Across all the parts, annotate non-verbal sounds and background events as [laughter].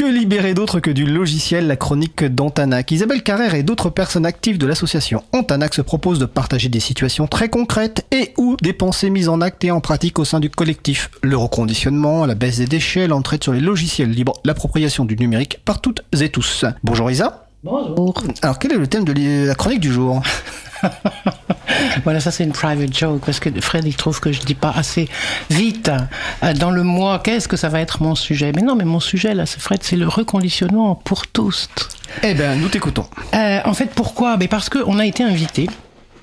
Que libérer d'autre que du logiciel La chronique d'Antanac Isabelle Carrère et d'autres personnes actives de l'association Antanac se proposent de partager des situations très concrètes et ou des pensées mises en acte et en pratique au sein du collectif. Le reconditionnement, la baisse des déchets, l'entraide sur les logiciels libres, l'appropriation du numérique par toutes et tous. Bonjour Isa. Bonjour. Alors quel est le thème de la chronique du jour? [laughs] [laughs] voilà, ça c'est une private joke parce que Fred il trouve que je dis pas assez vite euh, dans le mois. Qu'est-ce que ça va être mon sujet? Mais non, mais mon sujet là, c'est Fred, c'est le reconditionnement pour tous. Eh bien, nous t'écoutons. Euh, en fait, pourquoi? Mais parce qu'on a été invité.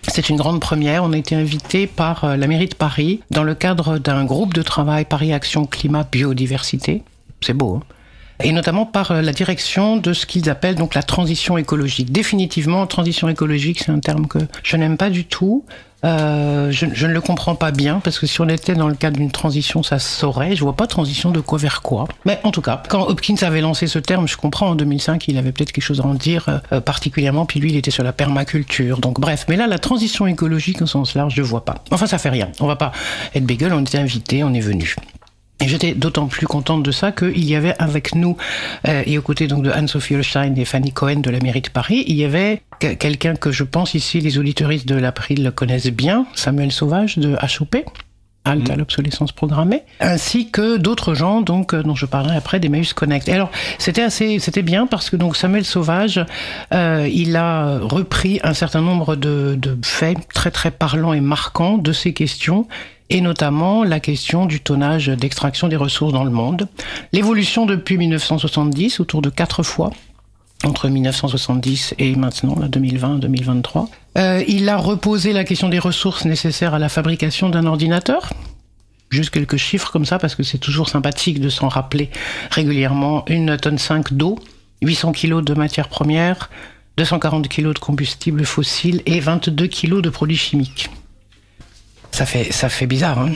C'est une grande première. On a été invité par euh, la mairie de Paris dans le cadre d'un groupe de travail Paris Action Climat Biodiversité. C'est beau. Hein et notamment par euh, la direction de ce qu'ils appellent donc la transition écologique. Définitivement, transition écologique, c'est un terme que je n'aime pas du tout. Euh, je, je, ne le comprends pas bien parce que si on était dans le cadre d'une transition, ça se saurait. Je vois pas transition de quoi vers quoi. Mais en tout cas, quand Hopkins avait lancé ce terme, je comprends en 2005, il avait peut-être quelque chose à en dire euh, euh, particulièrement. Puis lui, il était sur la permaculture. Donc bref, mais là, la transition écologique au sens large, je vois pas. Enfin, ça fait rien. On va pas être bégueule. On était invité, on est venu. J'étais d'autant plus contente de ça qu'il y avait avec nous, euh, et aux côtés donc de Anne-Sophie Holstein et Fanny Cohen de la mairie de Paris, il y avait quelqu'un que je pense ici les auditoristes de l'April le connaissent bien, Samuel Sauvage de HOP, halte à mm. l'obsolescence programmée, ainsi que d'autres gens donc euh, dont je parlerai après d'Emmaüs Connect. Et alors c'était assez, c'était bien parce que donc Samuel Sauvage, euh, il a repris un certain nombre de, de faits très très parlants et marquants de ces questions et notamment la question du tonnage d'extraction des ressources dans le monde. L'évolution depuis 1970, autour de quatre fois, entre 1970 et maintenant, 2020-2023. Euh, il a reposé la question des ressources nécessaires à la fabrication d'un ordinateur. Juste quelques chiffres comme ça, parce que c'est toujours sympathique de s'en rappeler régulièrement. Une tonne 5 d'eau, 800 kg de matières premières, 240 kg de combustible fossile et 22 kg de produits chimiques. Ça fait, ça fait bizarre, hein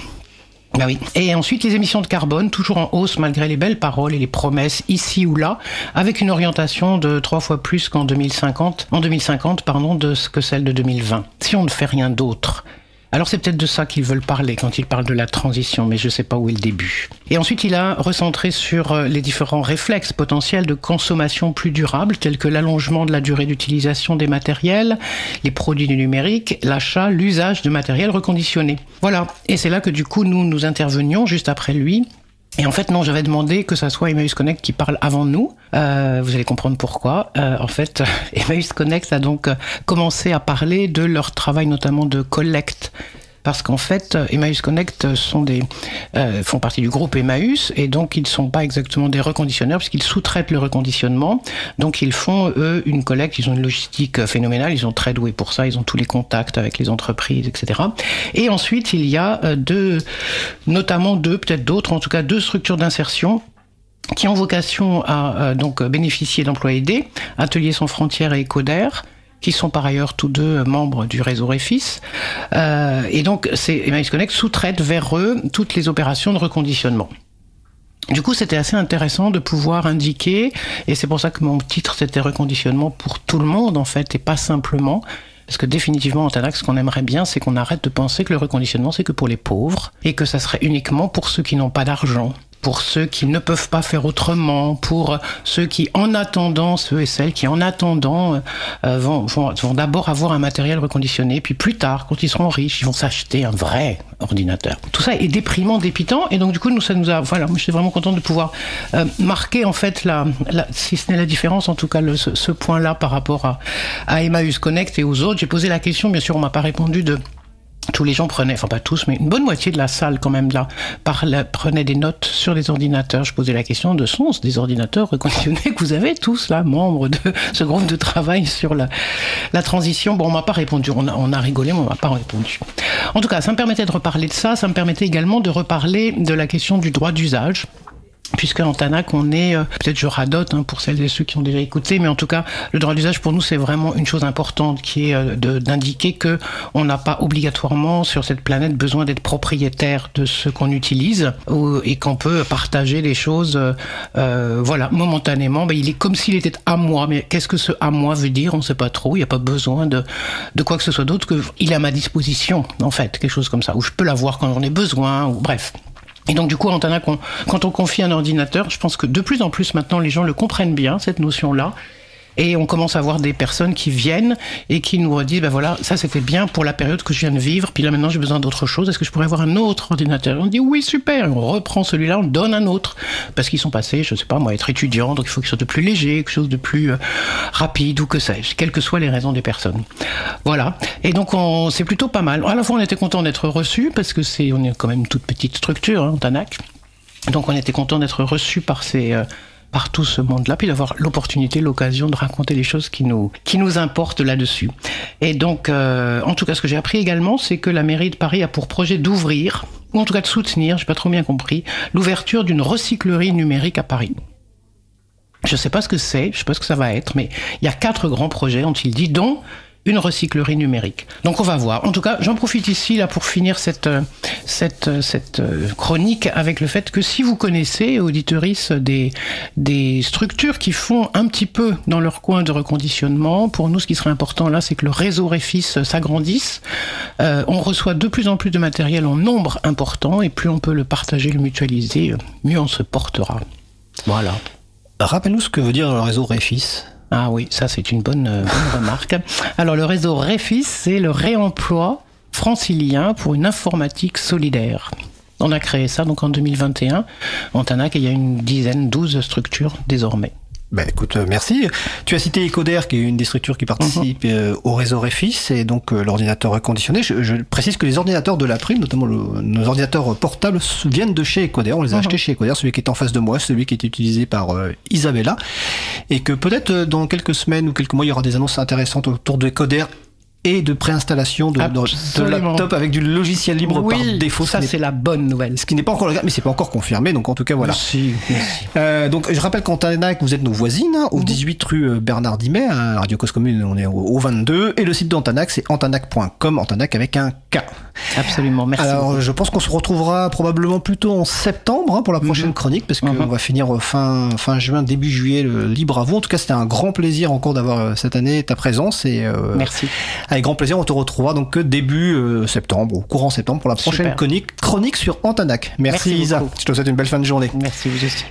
bah. Et ensuite, les émissions de carbone, toujours en hausse malgré les belles paroles et les promesses ici ou là, avec une orientation de trois fois plus qu'en 2050, en 2050, pardon, de ce que celle de 2020. Si on ne fait rien d'autre, alors c'est peut-être de ça qu'ils veulent parler quand ils parlent de la transition, mais je ne sais pas où est le début. Et ensuite, il a recentré sur euh, les différents réflexes potentiels de consommation plus durable, tels que l'allongement de la durée d'utilisation des matériels, les produits du numérique, l'achat, l'usage de matériel reconditionné. Voilà. Et c'est là que du coup, nous, nous intervenions juste après lui et en fait, non, j'avais demandé que ça soit Emmaüs Connect qui parle avant nous. Euh, vous allez comprendre pourquoi. Euh, en fait, [laughs] Emmaüs Connect a donc commencé à parler de leur travail notamment de collecte parce qu'en fait, Emmaüs Connect euh, font partie du groupe Emmaüs et donc ils ne sont pas exactement des reconditionneurs puisqu'ils sous-traitent le reconditionnement. Donc ils font eux une collecte, ils ont une logistique phénoménale, ils sont très doués pour ça, ils ont tous les contacts avec les entreprises, etc. Et ensuite il y a euh, deux, notamment deux, peut-être d'autres, en tout cas deux structures d'insertion qui ont vocation à euh, donc bénéficier d'emplois aidés, Ateliers sans frontières et Ecoder, qui sont par ailleurs tous deux membres du réseau Refis. Euh, et donc, Emmaüs Connect sous-traite vers eux toutes les opérations de reconditionnement. Du coup, c'était assez intéressant de pouvoir indiquer, et c'est pour ça que mon titre c'était reconditionnement pour tout le monde en fait, et pas simplement. Parce que définitivement, en Tanax, ce qu'on aimerait bien, c'est qu'on arrête de penser que le reconditionnement, c'est que pour les pauvres, et que ça serait uniquement pour ceux qui n'ont pas d'argent pour ceux qui ne peuvent pas faire autrement, pour ceux qui, en attendant, ceux et celles qui, en attendant, euh, vont, vont, d'abord avoir un matériel reconditionné, puis plus tard, quand ils seront riches, ils vont s'acheter un vrai ordinateur. Tout ça est déprimant, dépitant, et donc du coup, nous, ça nous a, voilà, moi, je suis vraiment content de pouvoir euh, marquer en fait la, si ce n'est la différence, en tout cas ce point-là par rapport à, à Emmaüs Connect et aux autres. J'ai posé la question, bien sûr, on m'a pas répondu de tous les gens prenaient, enfin pas tous, mais une bonne moitié de la salle quand même là, prenaient des notes sur les ordinateurs. Je posais la question de sont des ordinateurs reconditionnés [laughs] que vous avez tous là, membres de ce groupe de travail sur la, transition. Bon, on m'a pas répondu, on a, on a rigolé, mais on m'a pas répondu. En tout cas, ça me permettait de reparler de ça, ça me permettait également de reparler de la question du droit d'usage puisque en Tanac, on est, euh, peut-être je radote hein, pour celles et ceux qui ont déjà écouté, mais en tout cas, le droit d'usage pour nous, c'est vraiment une chose importante qui est euh, d'indiquer que on n'a pas obligatoirement sur cette planète besoin d'être propriétaire de ce qu'on utilise et qu'on peut partager les choses, euh, voilà, momentanément. Ben, il est comme s'il était à moi, mais qu'est-ce que ce à moi veut dire? On ne sait pas trop. Il n'y a pas besoin de, de quoi que ce soit d'autre que il est à ma disposition, en fait, quelque chose comme ça, où je peux l'avoir quand j'en ai besoin, ou bref. Et donc du coup, Antana, quand on confie un ordinateur, je pense que de plus en plus maintenant, les gens le comprennent bien, cette notion-là. Et on commence à voir des personnes qui viennent et qui nous redisent, ben voilà, ça c'était bien pour la période que je viens de vivre, puis là maintenant j'ai besoin d'autre chose, est-ce que je pourrais avoir un autre ordinateur? On dit oui, super, on reprend celui-là, on donne un autre, parce qu'ils sont passés, je sais pas moi, être étudiants, donc il faut quelque chose de plus léger, quelque chose de plus rapide ou que sais-je, quelles que soient les raisons des personnes. Voilà, et donc c'est plutôt pas mal. À la fois on était content d'être reçus, parce que c'est, on est quand même une toute petite structure, hein, Tanac, donc on était content d'être reçus par ces... Euh, par tout ce monde-là, puis d'avoir l'opportunité, l'occasion de raconter les choses qui nous, qui importent là-dessus. Et donc, euh, en tout cas, ce que j'ai appris également, c'est que la mairie de Paris a pour projet d'ouvrir, ou en tout cas de soutenir, j'ai pas trop bien compris, l'ouverture d'une recyclerie numérique à Paris. Je sais pas ce que c'est, je sais pas ce que ça va être, mais il y a quatre grands projets, ont-ils dit, dont une recyclerie numérique. Donc on va voir. En tout cas, j'en profite ici là pour finir cette euh, cette euh, cette euh, chronique avec le fait que si vous connaissez auditoris des des structures qui font un petit peu dans leur coin de reconditionnement, pour nous ce qui serait important là, c'est que le réseau Refis s'agrandisse. on reçoit de plus en plus de matériel en nombre important et plus on peut le partager, le mutualiser, mieux on se portera. Voilà. Rappelle-nous ce que veut dire le réseau Refis. Ah oui, ça c'est une bonne, euh, [laughs] remarque. Alors le réseau REFIS, c'est le réemploi francilien pour une informatique solidaire. On a créé ça donc en 2021 en Tanac et il y a une dizaine, douze structures désormais. Ben écoute, euh, merci. Tu as cité Ecoder, qui est une des structures qui participe mhm. euh, au réseau Refis, et donc euh, l'ordinateur reconditionné. Je, je, précise que les ordinateurs de la prime, notamment nos ordinateurs portables, viennent de chez Ecoder. On les a mhm. achetés chez Ecoder, celui qui est en face de moi, celui qui est utilisé par Isabella, et que peut-être dans quelques semaines ou quelques mois, il y aura des annonces intéressantes autour de Ecoder et de préinstallation de, de, laptop avec du logiciel libre par défaut. Ça, c'est la bonne nouvelle. Ce qui n'est pas encore le cas, mais c'est pas encore confirmé. Donc, en tout cas, voilà. Merci, Euh, donc, je rappelle qu'en Tanac, vous êtes nos voisines, hein, au 18 rue euh, Bernard Dimet, à Radio Cause Commune, on est au, 22. Et le site d'Antanac, c'est antanac.com, Antanac avec un K. Absolument, merci. Alors, je pense qu'on se retrouvera probablement plutôt en septembre hein, pour la prochaine mhm. chronique, parce qu'on mhm. va finir fin, fin juin, début juillet, le libre à vous. En tout cas, c'était un grand plaisir encore d'avoir euh, cette année ta présence. Et, euh, merci. Avec grand plaisir, on te retrouvera donc début euh, septembre, ou courant septembre, pour la prochaine chronique, chronique sur Antanac. Merci, Merci Isa. Je te souhaite une belle fin de journée. Merci vous aussi.